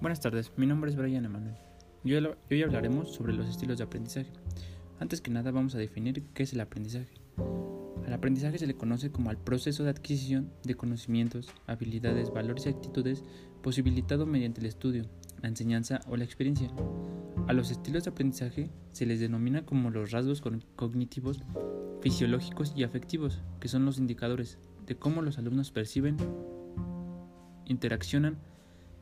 Buenas tardes, mi nombre es Brian Emanuel. Y hoy hablaremos sobre los estilos de aprendizaje. Antes que nada vamos a definir qué es el aprendizaje. Al aprendizaje se le conoce como al proceso de adquisición de conocimientos, habilidades, valores y actitudes posibilitado mediante el estudio, la enseñanza o la experiencia. A los estilos de aprendizaje se les denomina como los rasgos cognitivos, fisiológicos y afectivos, que son los indicadores de cómo los alumnos perciben, interaccionan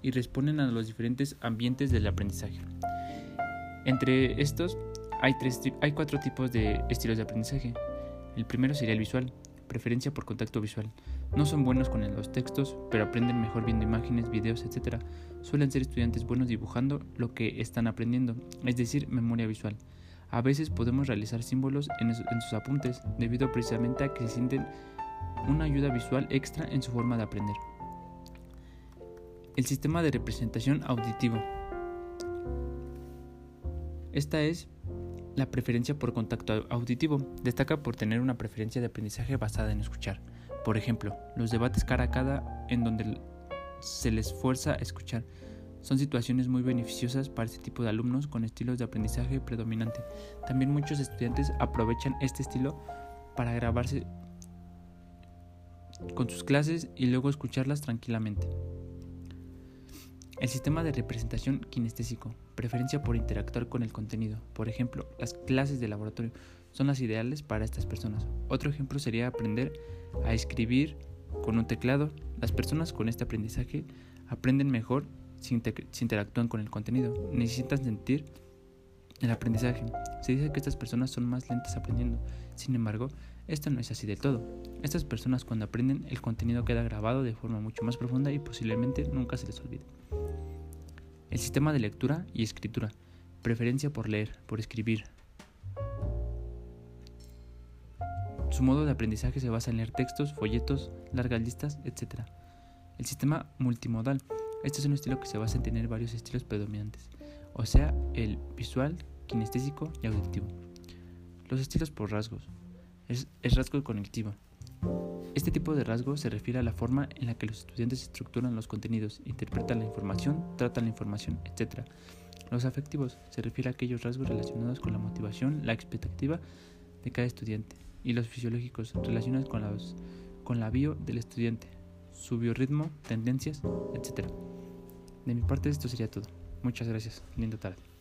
y responden a los diferentes ambientes del aprendizaje. Entre estos hay, tres, hay cuatro tipos de estilos de aprendizaje. El primero sería el visual, preferencia por contacto visual. No son buenos con los textos, pero aprenden mejor viendo imágenes, videos, etc. Suelen ser estudiantes buenos dibujando lo que están aprendiendo, es decir, memoria visual. A veces podemos realizar símbolos en, en sus apuntes, debido precisamente a que se sienten una ayuda visual extra en su forma de aprender. El sistema de representación auditivo. Esta es la preferencia por contacto auditivo. Destaca por tener una preferencia de aprendizaje basada en escuchar. Por ejemplo, los debates cara a cara en donde se les fuerza a escuchar. Son situaciones muy beneficiosas para este tipo de alumnos con estilos de aprendizaje predominante. También muchos estudiantes aprovechan este estilo para grabarse con sus clases y luego escucharlas tranquilamente. El sistema de representación kinestésico, preferencia por interactuar con el contenido. Por ejemplo, las clases de laboratorio son las ideales para estas personas. Otro ejemplo sería aprender a escribir con un teclado. Las personas con este aprendizaje aprenden mejor si, interactúan con el contenido. Necesitan sentir el aprendizaje. Se dice que estas personas son más lentas aprendiendo. Sin embargo, esto no es así del todo. Estas personas cuando aprenden el contenido queda grabado de forma mucho más profunda y posiblemente nunca se les olvide. El sistema de lectura y escritura. Preferencia por leer, por escribir. Su modo de aprendizaje se basa en leer textos, folletos, largas listas, etc. El sistema multimodal. Este es un estilo que se basa en tener varios estilos predominantes, o sea, el visual, kinestésico y auditivo. Los estilos por rasgos. Es, rasgo cognitivo. Este tipo de rasgo se refiere a la forma en la que los estudiantes estructuran los contenidos, interpretan la información, tratan la información, etc. Los afectivos se refiere a aquellos rasgos relacionados con la motivación, la expectativa de cada estudiante, y los fisiológicos relacionados con, con la bio del estudiante, su biorritmo, tendencias, etc. De mi parte esto sería todo. Muchas gracias. Linda tarde.